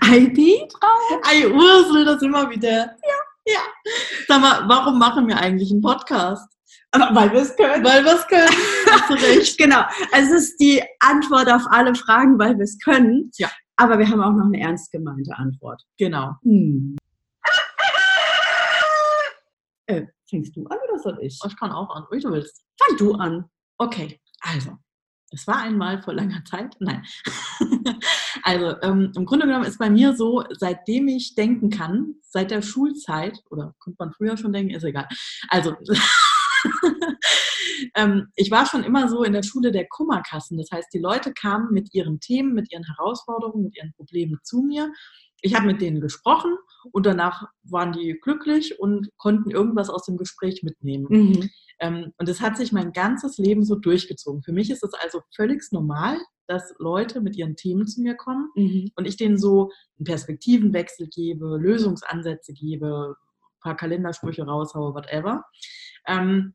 Ei Petra. Ei Ursel, das immer wieder. Ja. Ja. Sag mal, warum machen wir eigentlich einen Podcast? Weil wir es können. Weil wir es können. Hast recht. genau. Es ist die Antwort auf alle Fragen, weil wir es können. Ja. Aber wir haben auch noch eine ernst gemeinte Antwort. Genau. Hm. Äh, fängst du an oder soll ich? Ich kann auch an, wie du willst. Fang du an. Okay, also, es war einmal vor langer Zeit. Nein. also, ähm, im Grunde genommen ist bei mir so, seitdem ich denken kann, seit der Schulzeit, oder konnte man früher schon denken, ist egal. Also, ähm, ich war schon immer so in der Schule der Kummerkassen. Das heißt, die Leute kamen mit ihren Themen, mit ihren Herausforderungen, mit ihren Problemen zu mir. Ich habe mit denen gesprochen und danach waren die glücklich und konnten irgendwas aus dem Gespräch mitnehmen. Mhm. Ähm, und das hat sich mein ganzes Leben so durchgezogen. Für mich ist es also völlig normal, dass Leute mit ihren Themen zu mir kommen Mhm. und ich denen so einen Perspektivenwechsel gebe, Lösungsansätze gebe, ein paar Kalendersprüche raushaue, whatever. Ähm,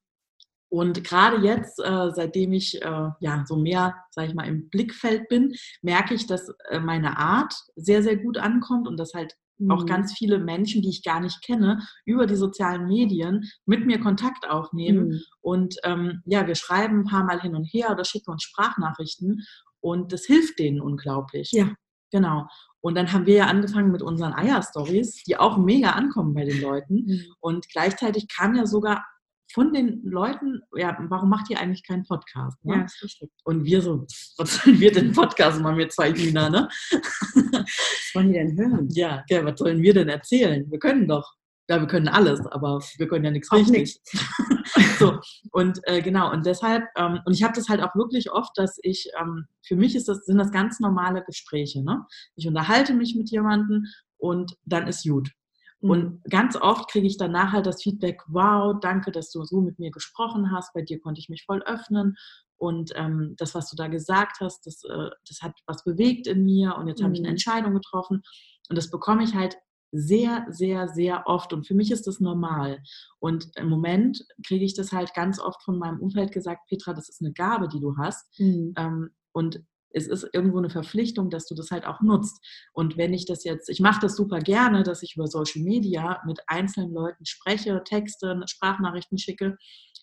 und gerade jetzt, äh, seitdem ich äh, ja so mehr, sage ich mal, im Blickfeld bin, merke ich, dass äh, meine Art sehr, sehr gut ankommt und dass halt auch Mhm. ganz viele Menschen, die ich gar nicht kenne, über die sozialen Medien mit mir Kontakt aufnehmen. Mhm. Und ähm, ja, wir schreiben ein paar Mal hin und her oder schicken uns Sprachnachrichten und das hilft denen unglaublich. Ja. Genau. Und dann haben wir ja angefangen mit unseren Eier-Stories, die auch mega ankommen bei den Leuten. Mhm. Und gleichzeitig kam ja sogar von den Leuten, ja, warum macht ihr eigentlich keinen Podcast? Ne? Ja, ist richtig. Und wir so, was sollen wir denn Podcast machen, wir zwei Hühner, ne? Was wollen die denn hören? Ja, ja, was sollen wir denn erzählen? Wir können doch. Ja, wir können alles, aber wir können ja nichts Auch richtig. so, und äh, genau, und deshalb, ähm, und ich habe das halt auch wirklich oft, dass ich, ähm, für mich ist das, sind das ganz normale Gespräche. Ne? Ich unterhalte mich mit jemandem und dann ist gut. Mhm. Und ganz oft kriege ich danach halt das Feedback, wow, danke, dass du so mit mir gesprochen hast, bei dir konnte ich mich voll öffnen und ähm, das, was du da gesagt hast, das, äh, das hat was bewegt in mir und jetzt habe ich eine Mhm. Entscheidung getroffen und das bekomme ich halt sehr, sehr, sehr oft und für mich ist das normal. Und im Moment kriege ich das halt ganz oft von meinem Umfeld gesagt, Petra, das ist eine Gabe, die du hast Mhm. ähm, und es ist irgendwo eine Verpflichtung, dass du das halt auch nutzt. Und wenn ich das jetzt, ich mache das super gerne, dass ich über Social Media mit einzelnen Leuten spreche, Texte, Sprachnachrichten schicke.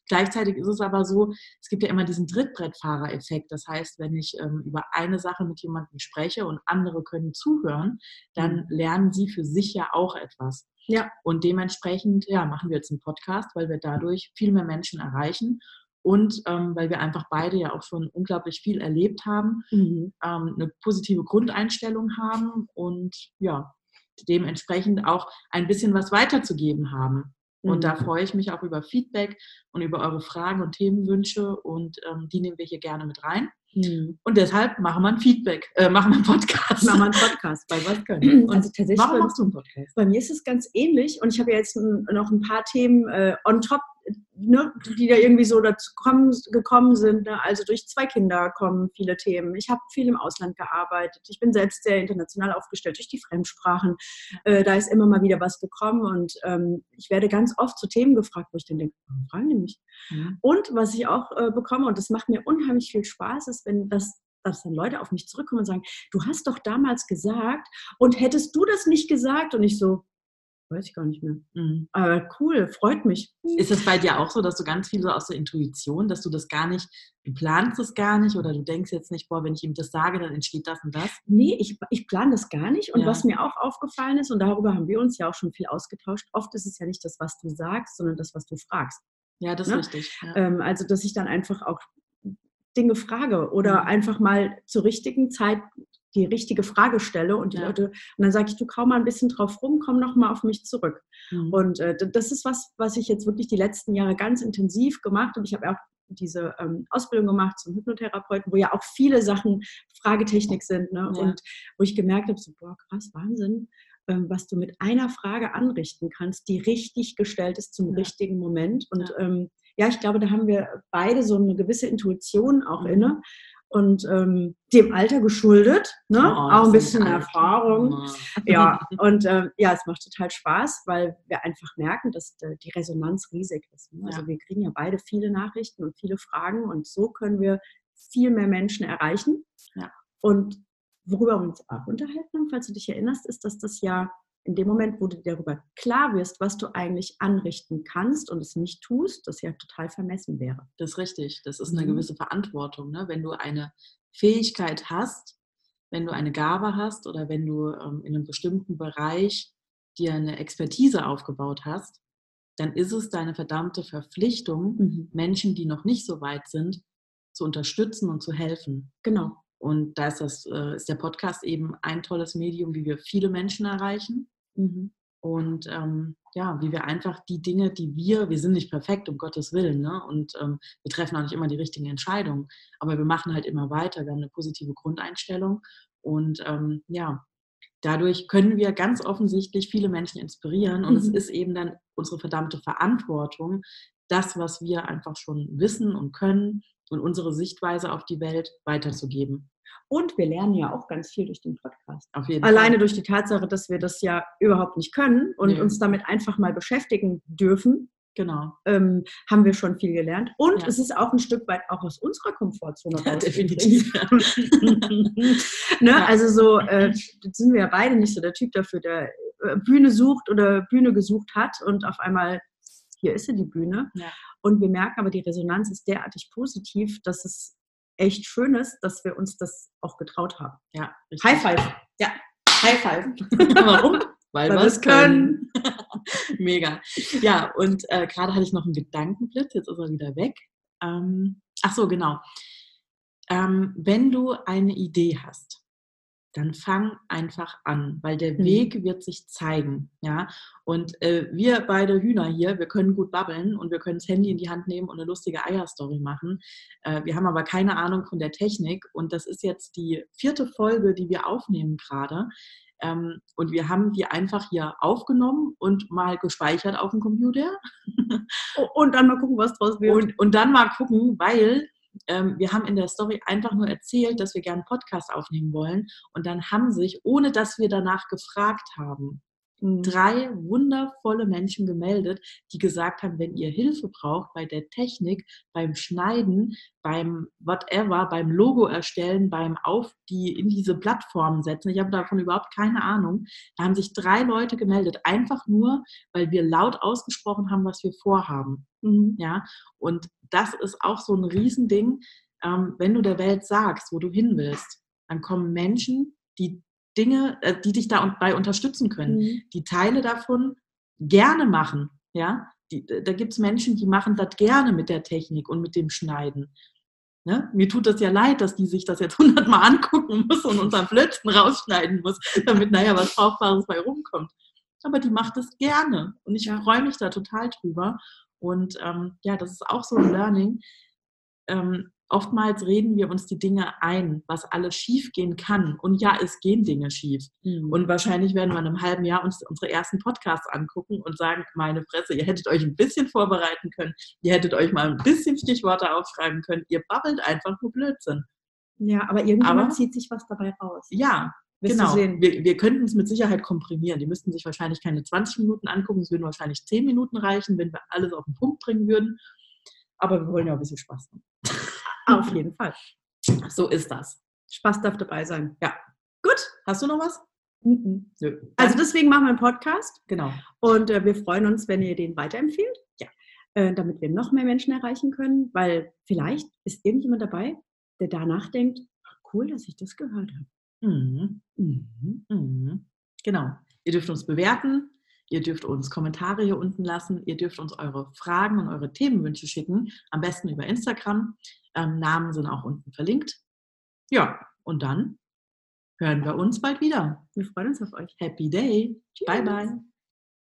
Gleichzeitig ist es aber so, es gibt ja immer diesen Trittbrettfahrer-Effekt. Das heißt, wenn ich ähm, über eine Sache mit jemandem spreche und andere können zuhören, dann lernen sie für sich ja auch etwas. Ja. Und dementsprechend, ja, machen wir jetzt einen Podcast, weil wir dadurch viel mehr Menschen erreichen und ähm, weil wir einfach beide ja auch schon unglaublich viel erlebt haben, Mhm. ähm, eine positive Grundeinstellung haben und ja, dementsprechend auch ein bisschen was weiterzugeben haben. Und da Mhm. freue ich mich auch über Feedback und über eure Fragen und Themenwünsche und ähm, die nehmen wir hier gerne mit rein. Mhm. Und deshalb machen wir ein Feedback, äh, machen wir einen Podcast. Machen wir einen Podcast, weil was können. Und Also tatsächlich Warum bei- machst du einen Podcast? Bei mir ist es ganz ähnlich und ich habe ja jetzt noch ein paar Themen äh, on top, ne, die da irgendwie so dazu kommen, gekommen sind. Ne? Also durch zwei Kinder kommen viele Themen. Ich habe viel im Ausland gearbeitet. Ich bin selbst sehr international aufgestellt durch die Fremdsprachen. Äh, da ist immer mal wieder was gekommen und ähm, ich werde ganz oft zu Themen gefragt, wo ich dann denke, fragen die mich? Und was ich auch äh, bekomme, und das macht mir unheimlich viel Spaß, ist, wenn das dass dann Leute auf mich zurückkommen und sagen, du hast doch damals gesagt und hättest du das nicht gesagt? Und ich so, weiß ich gar nicht mehr. Mhm. Aber cool, freut mich. Ist es bei dir auch so, dass du ganz viel so aus der Intuition, dass du das gar nicht, du planst es gar nicht oder du denkst jetzt nicht, boah, wenn ich ihm das sage, dann entsteht das und das? Nee, ich, ich plane das gar nicht. Und Ja. was mir auch aufgefallen ist, und darüber haben wir uns ja auch schon viel ausgetauscht, oft ist es ja nicht das, was du sagst, sondern das, was du fragst. Ja, das ist Ne? richtig. Ja. Ähm, also, dass ich dann einfach auch Dinge frage oder Mhm. einfach mal zur richtigen Zeit die richtige Frage stelle und die Ja. Leute, und dann sage ich, du kaum mal ein bisschen drauf rum, komm noch mal auf mich zurück. Mhm. Und äh, das ist was, was ich jetzt wirklich die letzten Jahre ganz intensiv gemacht und ich habe auch diese ähm, Ausbildung gemacht zum Hypnotherapeuten, wo ja auch viele Sachen Fragetechnik sind ne? Ja. und wo ich gemerkt habe, so, boah, krass, Wahnsinn, ähm, was du mit einer Frage anrichten kannst, die richtig gestellt ist zum Ja. richtigen Moment. Und Ja. ähm, ja, ich glaube, da haben wir beide so eine gewisse Intuition auch Mhm. inne und ähm, dem Alter geschuldet, ne? Oh, auch ein bisschen Erfahrung. Kinder. Ja, und ähm, ja, es macht total Spaß, weil wir einfach merken, dass äh, die Resonanz riesig ist. Ne? Also Ja. wir kriegen ja beide viele Nachrichten und viele Fragen und so können wir viel mehr Menschen erreichen. Ja. Und worüber wir uns auch unterhalten haben, falls du dich erinnerst, ist, dass das ja in dem Moment, wo du dir darüber klar wirst, was du eigentlich anrichten kannst und es nicht tust, das ja total vermessen wäre. Das ist richtig. Das ist eine mhm. gewisse Verantwortung. Ne? Wenn du eine Fähigkeit hast, wenn du eine Gabe hast oder wenn du ähm, in einem bestimmten Bereich dir eine Expertise aufgebaut hast, dann ist es deine verdammte Verpflichtung, mhm. Menschen, die noch nicht so weit sind, zu unterstützen und zu helfen. Genau. Und da ist, das, äh, ist der Podcast eben ein tolles Medium, wie wir viele Menschen erreichen. Mhm. Und ähm, ja, wie wir einfach die Dinge, die wir, wir sind nicht perfekt, um Gottes Willen, ne? und ähm, wir treffen auch nicht immer die richtigen Entscheidungen, aber wir machen halt immer weiter, wir haben eine positive Grundeinstellung und ähm, ja, dadurch können wir ganz offensichtlich viele Menschen inspirieren und mhm. es ist eben dann unsere verdammte Verantwortung, das, was wir einfach schon wissen und können und unsere Sichtweise auf die Welt weiterzugeben. Und wir lernen ja auch ganz viel durch den Podcast. Alleine Fall. durch die Tatsache, dass wir das ja überhaupt nicht können und nee. uns damit einfach mal beschäftigen dürfen. Genau. Ähm, haben wir schon viel gelernt. Und ja. es ist auch ein Stück weit auch aus unserer Komfortzone ja, definitiv. ne? ja. Also so äh, sind wir ja beide nicht so der Typ dafür, der äh, Bühne sucht oder Bühne gesucht hat und auf einmal hier ist sie die Bühne. Und wir merken aber, die Resonanz ist derartig positiv, dass es echt schön ist, dass wir uns das auch getraut haben. Ja, richtig. High Five. Ja, High Five. Warum? Weil, Weil wir es können. Mega. Ja, und äh, gerade hatte ich noch einen Gedankenblitz, jetzt ist er wieder weg. Ähm, ach so, genau. Ähm, wenn du eine Idee hast, dann fang einfach an, weil der mhm. Weg wird sich zeigen. Ja? Und äh, wir beide Hühner hier, wir können gut babbeln und wir können das Handy in die Hand nehmen und eine lustige Eierstory machen. Äh, wir haben aber keine Ahnung von der Technik und das ist jetzt die vierte Folge, die wir aufnehmen gerade. Ähm, und wir haben die einfach hier aufgenommen und mal gespeichert auf dem Computer. und dann mal gucken, was draus wird. Und, und dann mal gucken, weil ähm, wir haben in der Story einfach nur erzählt, dass wir gerne einen Podcast aufnehmen wollen. Und dann haben sich, ohne dass wir danach gefragt haben, mhm. drei wundervolle Menschen gemeldet, die gesagt haben, wenn ihr Hilfe braucht bei der Technik, beim Schneiden, beim whatever, beim Logo erstellen, beim auf die in diese Plattformen setzen. Ich habe davon überhaupt keine Ahnung. Da haben sich drei Leute gemeldet, einfach nur, weil wir laut ausgesprochen haben, was wir vorhaben. Mhm. Ja, und das ist auch so ein Riesending. Ähm, wenn du der Welt sagst, wo du hin willst, dann kommen Menschen, die Dinge, äh, die dich dabei unterstützen können, mhm. die Teile davon gerne machen. Ja, die, da gibt es Menschen, die machen das gerne mit der Technik und mit dem Schneiden. Ne? Mir tut das ja leid, dass die sich das jetzt hundertmal angucken muss und unseren Flötzen rausschneiden muss, damit naja was Brauchbares bei rumkommt. Aber die macht es gerne und ich ja. freue mich da total drüber. Und ähm, ja, das ist auch so ein Learning. Ähm, oftmals reden wir uns die Dinge ein, was alles schief gehen kann. Und ja, es gehen Dinge schief. Mhm. Und wahrscheinlich werden wir in einem halben Jahr uns unsere ersten Podcasts angucken und sagen, meine Fresse, ihr hättet euch ein bisschen vorbereiten können, ihr hättet euch mal ein bisschen Stichworte aufschreiben können, ihr babbelt einfach nur Blödsinn. Ja, aber irgendwann zieht sich was dabei raus. Ja, genau. Wir, wir könnten es mit Sicherheit komprimieren. Die müssten sich wahrscheinlich keine 20 Minuten angucken, es würden wahrscheinlich 10 Minuten reichen, wenn wir alles auf den Punkt bringen würden. Aber wir wollen ja ein bisschen Spaß haben. Auf jeden Fall. So ist das. Spaß darf dabei sein. Ja. Gut. Hast du noch was? Mhm. Nö. Also deswegen machen wir einen Podcast. Genau. Und äh, wir freuen uns, wenn ihr den weiterempfehlt. Ja. Äh, damit wir noch mehr Menschen erreichen können, weil vielleicht ist irgendjemand dabei, der danach denkt, cool, dass ich das gehört habe. Mhm. Mhm. Mhm. Genau. Ihr dürft uns bewerten. Ihr dürft uns Kommentare hier unten lassen. Ihr dürft uns eure Fragen und eure Themenwünsche schicken. Am besten über Instagram. Ähm, Namen sind auch unten verlinkt. Ja, und dann hören wir uns bald wieder. Wir freuen uns auf euch. Happy Day. Tschüss. Bye, bye.